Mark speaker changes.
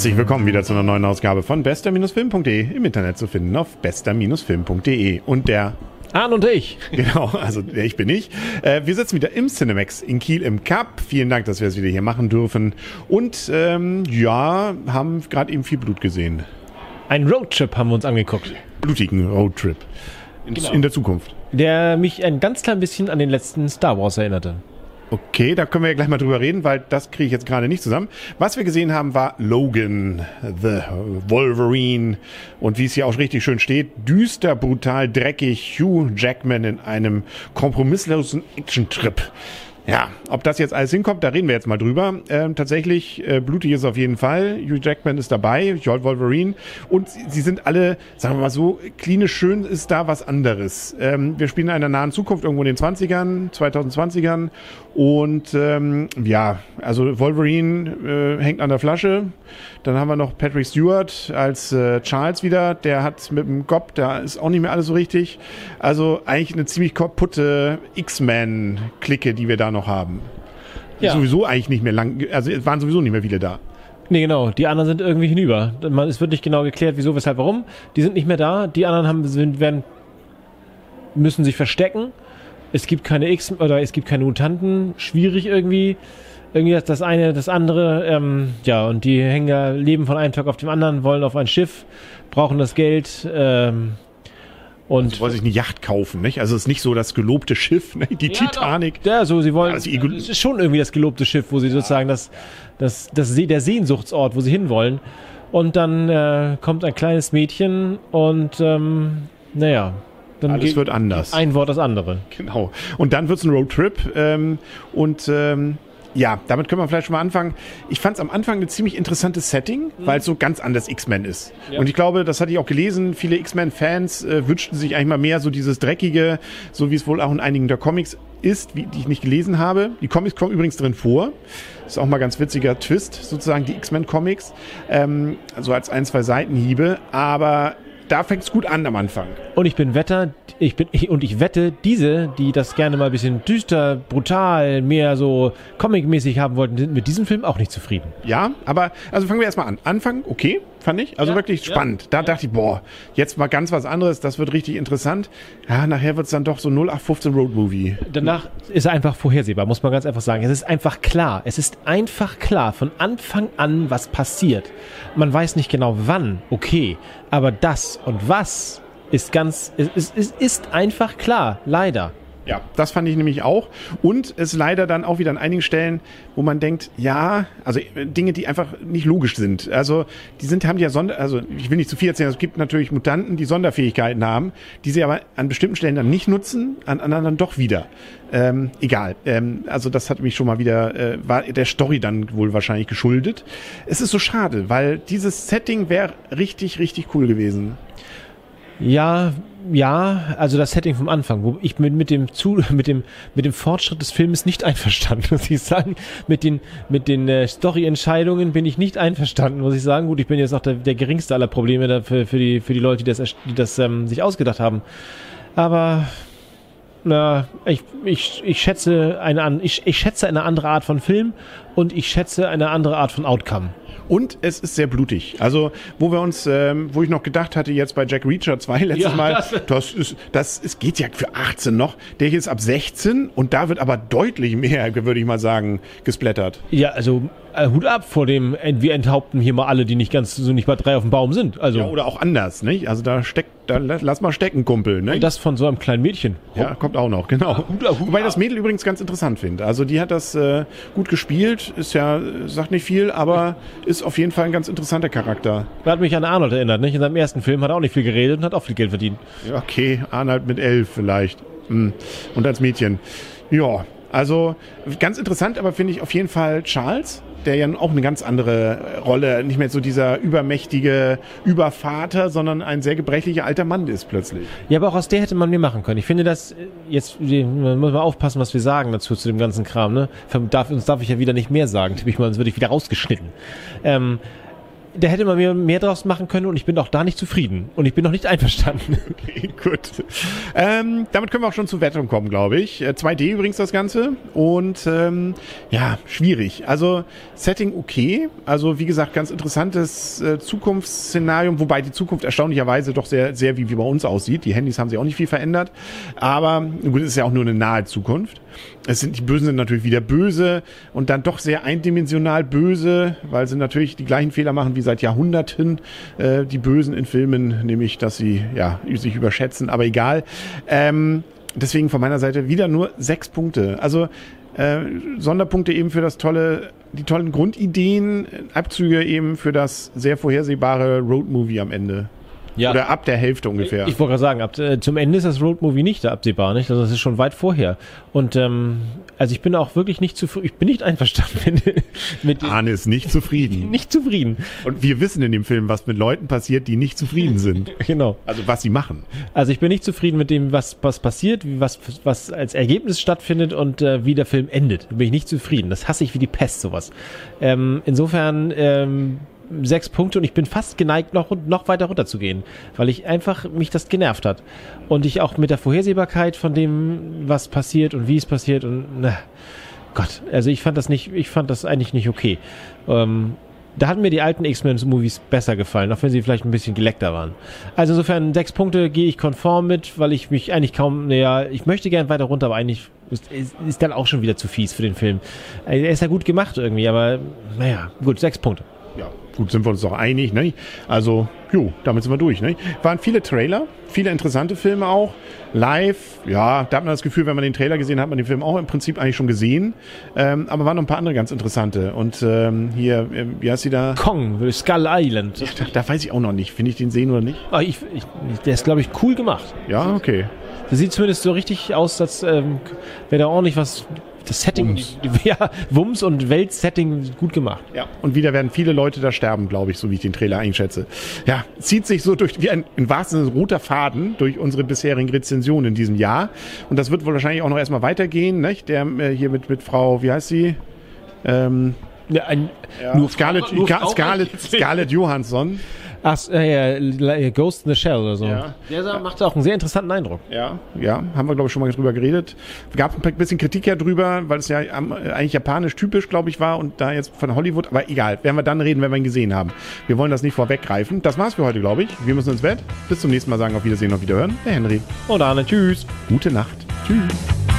Speaker 1: Herzlich willkommen wieder zu einer neuen Ausgabe von bester-film.de im Internet zu finden auf bester-film.de und der
Speaker 2: Arne und ich.
Speaker 1: Genau, also ich bin ich. Äh, wir sitzen wieder im Cinemax in Kiel im Cup. Vielen Dank, dass wir es wieder hier machen dürfen. Und ähm, ja, haben gerade eben viel Blut gesehen.
Speaker 2: Ein Roadtrip haben wir uns angeguckt.
Speaker 1: Blutigen Roadtrip. In,
Speaker 2: Genau.
Speaker 1: in der Zukunft.
Speaker 2: Der mich ein ganz klein bisschen an den letzten Star Wars erinnerte.
Speaker 1: Okay, da können wir ja gleich mal drüber reden, weil das kriege ich jetzt gerade nicht zusammen. Was wir gesehen haben, war Logan, The Wolverine. Und wie es hier auch richtig schön steht, düster, brutal, dreckig, Hugh Jackman in einem kompromisslosen Action-Trip. Ja, ob das jetzt alles hinkommt, da reden wir jetzt mal drüber. Ähm, tatsächlich, äh, blutig ist auf jeden Fall. Hugh Jackman ist dabei, Joel Wolverine. Und sie, sie sind alle, sagen wir mal so, klinisch schön ist da was anderes. Ähm, wir spielen in einer nahen Zukunft, irgendwo in den 20ern, 2020ern. Und ähm, ja, also Wolverine äh, hängt an der Flasche. Dann haben wir noch Patrick Stewart als äh, Charles wieder. Der hat mit dem Gob, da ist auch nicht mehr alles so richtig. Also eigentlich eine ziemlich kaputte X-Men-Clique, die wir da noch haben.
Speaker 2: Ja.
Speaker 1: Sowieso eigentlich nicht mehr lang, also es waren sowieso nicht mehr viele da.
Speaker 2: Nee, genau. Die anderen sind irgendwie hinüber. Man, es wird nicht genau geklärt, wieso, weshalb, warum. Die sind nicht mehr da. Die anderen haben, sind, werden, müssen sich verstecken. Es gibt keine X oder es gibt keine Mutanten. Schwierig irgendwie. Irgendwie das, das eine, das andere. Ähm, ja, und die hängen ja, leben von einem Tag auf dem anderen, wollen auf ein Schiff, brauchen das Geld. Ähm, und
Speaker 1: Sie wollen sich eine Yacht kaufen, nicht? Also es ist nicht so das gelobte Schiff, ne? die Titanic.
Speaker 2: Ja, so sie wollen.
Speaker 1: Ja, Ego-
Speaker 2: es ist schon irgendwie das gelobte Schiff, wo sie sozusagen das, das, das der Sehnsuchtsort, wo sie hinwollen. Und dann äh, kommt ein kleines Mädchen und ähm, naja, dann
Speaker 1: Alles wird anders.
Speaker 2: ein Wort das andere.
Speaker 1: Genau. Und dann wird's ein Roadtrip. Ähm, und ähm, ja, damit können wir vielleicht schon mal anfangen. Ich fand es am Anfang ein ziemlich interessantes Setting, weil es so ganz anders X-Men ist.
Speaker 2: Ja.
Speaker 1: Und ich glaube, das hatte ich auch gelesen, viele X-Men-Fans äh, wünschten sich eigentlich mal mehr so dieses Dreckige, so wie es wohl auch in einigen der Comics ist, wie, die ich nicht gelesen habe. Die Comics kommen übrigens drin vor. Ist auch mal ganz witziger Twist, sozusagen die X-Men-Comics. Ähm, so als ein, zwei Seitenhiebe. Aber da fängt's gut an am Anfang.
Speaker 2: Und ich bin Wetter, ich bin ich, und ich wette, diese, die das gerne mal ein bisschen düster, brutal, mehr so comic-mäßig haben wollten, sind mit diesem Film auch nicht zufrieden.
Speaker 1: Ja, aber also fangen wir erstmal an. Anfang, okay, fand ich. Also
Speaker 2: Ja,
Speaker 1: wirklich
Speaker 2: ja,
Speaker 1: spannend. Da dachte ich, boah, jetzt mal ganz was anderes, das wird richtig interessant. Ja, nachher wird's dann doch so 0815 Road Movie.
Speaker 2: Danach ist er einfach vorhersehbar, muss man ganz einfach sagen. Es ist einfach klar. Es ist einfach klar von Anfang an, was passiert. Man weiß nicht genau wann, okay, aber das und was ist ganz, es ist, es ist einfach klar, leider.
Speaker 1: Ja, das fand ich nämlich auch. Und es leider dann auch wieder an einigen Stellen, wo man denkt, ja, also äh, Dinge, die einfach nicht logisch sind. Also die sind, haben ja Sonder, also ich will nicht zu viel erzählen, es gibt natürlich Mutanten, die Sonderfähigkeiten haben, die sie aber an bestimmten Stellen dann nicht nutzen, an anderen dann doch wieder. Ähm, egal. Ähm, also das hat mich schon mal wieder, äh, war der Story dann wohl wahrscheinlich geschuldet. Es ist so schade, weil dieses Setting wäre richtig, richtig cool gewesen.
Speaker 2: Ja, ja, also das Setting vom Anfang, wo ich mit, mit dem zu, mit dem, mit dem Fortschritt des Filmes nicht einverstanden, muss ich sagen. Mit den, mit den äh, Story-Entscheidungen bin ich nicht einverstanden, muss ich sagen. Gut, ich bin jetzt auch der, der geringste aller Probleme dafür, für die, für die Leute, die das, die das ähm, sich ausgedacht haben. Aber na, ich, ich, ich schätze eine an, ich, ich schätze eine andere Art von Film und ich schätze eine andere Art von Outcome.
Speaker 1: Und es ist sehr blutig. Also, wo wir uns, ähm, wo ich noch gedacht hatte, jetzt bei Jack Reacher 2 letztes
Speaker 2: Ja,
Speaker 1: Mal,
Speaker 2: das-
Speaker 1: das ist, das ist, geht ja für 18 noch. Der hier ist ab 16 und da wird aber deutlich mehr, würde ich mal sagen, gesplattert.
Speaker 2: Ja, also äh, Hut ab vor dem, wir enthaupten hier mal alle, die nicht ganz so nicht bei drei auf dem Baum sind. Also
Speaker 1: Ja, oder auch anders, nicht? Also da steckt, da la- lass mal stecken, Kumpel, ne?
Speaker 2: das von so einem kleinen Mädchen.
Speaker 1: ja, kommt auch noch, genau. Wobei das Mädel übrigens ganz interessant finde. Also die hat das äh, gut gespielt, ist ja, sagt nicht viel, aber ist auf jeden Fall ein ganz interessanter Charakter.
Speaker 2: Hat mich an Arnold erinnert, nicht? In seinem ersten Film hat er auch nicht viel geredet und hat auch viel Geld verdient.
Speaker 1: Ja, okay, Arnold mit elf vielleicht. Hm. Und als Mädchen. Ja, also ganz interessant, aber finde ich auf jeden Fall Charles, der ja auch eine ganz andere Rolle, nicht mehr so dieser übermächtige Übervater, sondern ein sehr gebrechlicher alter Mann ist plötzlich.
Speaker 2: Ja, aber auch aus der hätte man mehr machen können. Ich finde das, äh, jetzt die- man muss mal aufpassen, was wir sagen dazu, zu dem ganzen Kram, ne? Darf, uns darf ich ja wieder nicht mehr sagen. Tippe ich mal, sonst würde ich wieder rausgeschnitten. Ähm, da hätte man mir mehr draus machen können und ich bin auch da nicht zufrieden. Und ich bin noch nicht einverstanden.
Speaker 1: Okay, gut. Ähm, damit können wir auch schon zur Wertung kommen, glaube ich. Äh, 2D übrigens das Ganze. Und ähm, ja, schwierig. Also Setting okay. Also wie gesagt, ganz interessantes äh, Zukunftsszenario, wobei die Zukunft erstaunlicherweise doch sehr, sehr wie, wie bei uns aussieht. Die Handys haben sich auch nicht viel verändert. Aber gut, es ist ja auch nur eine nahe Zukunft. Es sind, die Bösen sind natürlich wieder böse und dann doch sehr eindimensional böse, weil sie natürlich die gleichen Fehler machen wie seit Jahrhunderten äh, die Bösen in Filmen, nämlich dass sie ja sich überschätzen, aber egal. Ähm, deswegen von meiner Seite wieder nur sechs Punkte. Also äh, Sonderpunkte eben für das tolle, die tollen Grundideen, Abzüge eben für das sehr vorhersehbare Roadmovie am Ende.
Speaker 2: Ja.
Speaker 1: Oder ab der Hälfte ungefähr.
Speaker 2: Ich wollte gerade sagen, ab, äh, zum Ende ist das Roadmovie nicht absehbar, nicht? Also das ist schon weit vorher. Und ähm, also ich bin auch wirklich nicht zufrieden, ich bin nicht einverstanden mit, mit
Speaker 1: Arne ist nicht zufrieden.
Speaker 2: nicht zufrieden.
Speaker 1: Und wir wissen in dem Film, was mit Leuten passiert, die nicht zufrieden sind.
Speaker 2: Genau.
Speaker 1: Also was sie machen.
Speaker 2: Also ich bin nicht zufrieden mit dem, was, was passiert, was, was als Ergebnis stattfindet und äh, wie der Film endet. Da bin ich nicht zufrieden. Das hasse ich wie die Pest, sowas. Ähm, insofern ähm, sechs Punkte und ich bin fast geneigt, noch, noch weiter runterzugehen, weil ich einfach mich das genervt hat. Und ich auch mit der Vorhersehbarkeit von dem, was passiert und wie es passiert und na, Gott, also ich fand das nicht, ich fand das eigentlich nicht okay. Ähm, da hatten mir die alten X-Men-Movies besser gefallen, auch wenn sie vielleicht ein bisschen geleckter waren. Also insofern sechs Punkte gehe ich konform mit, weil ich mich eigentlich kaum, naja, ich möchte gern weiter runter, aber eigentlich ist, ist, ist dann auch schon wieder zu fies für den Film. Er ist ja gut gemacht irgendwie, aber naja, gut, sechs Punkte.
Speaker 1: Ja, gut, sind wir uns doch einig, ne? Also, jo, damit sind wir durch, ne? Waren viele Trailer, viele interessante Filme auch. Live, ja, da hat man das Gefühl, wenn man den Trailer gesehen hat, hat man den Film auch im Prinzip eigentlich schon gesehen. Ähm, aber waren noch ein paar andere ganz interessante. Und ähm, hier, äh, wie heißt sie da?
Speaker 2: Kong, Skull Island.
Speaker 1: Da, da weiß ich auch noch nicht. Finde ich den sehen oder nicht?
Speaker 2: Ah, ich, ich, der ist, glaube ich, cool gemacht.
Speaker 1: Ja, okay.
Speaker 2: Das sieht zumindest so richtig aus, als ähm, wäre da ordentlich was. Das Setting,
Speaker 1: Wumms.
Speaker 2: ja, Wumms und Weltsetting gut gemacht.
Speaker 1: Ja. Und wieder werden viele Leute da sterben, glaube ich, so wie ich den Trailer einschätze. Ja, zieht sich so durch, wie ein, in wahrsten Sinne roter Faden durch unsere bisherigen Rezensionen in diesem Jahr. Und das wird wohl wahrscheinlich auch noch erstmal weitergehen, nicht? Der äh, hier mit, mit Frau, wie heißt sie? Ähm,
Speaker 2: Ja, ein,
Speaker 1: nur Scarlett,
Speaker 2: nur
Speaker 1: Ga-
Speaker 2: Frau-
Speaker 1: Scarlett, Scarlett Johansson.
Speaker 2: Ach, äh, ja, Ghost in the Shell oder so.
Speaker 1: Ja.
Speaker 2: Der macht auch einen sehr interessanten Eindruck.
Speaker 1: Ja, ja, haben wir, glaube ich, schon mal drüber geredet. Gab ein bisschen Kritik ja drüber, weil es ja eigentlich japanisch typisch, glaube ich, war und da jetzt von Hollywood. Aber egal, werden wir dann reden, wenn wir ihn gesehen haben. Wir wollen das nicht vorweggreifen. Das war's für heute, glaube ich. Wir müssen ins Bett. Bis zum nächsten Mal sagen auf Wiedersehen, auf Wiederhören. Der Henry.
Speaker 2: Und Arne, tschüss.
Speaker 1: Gute Nacht. Tschüss.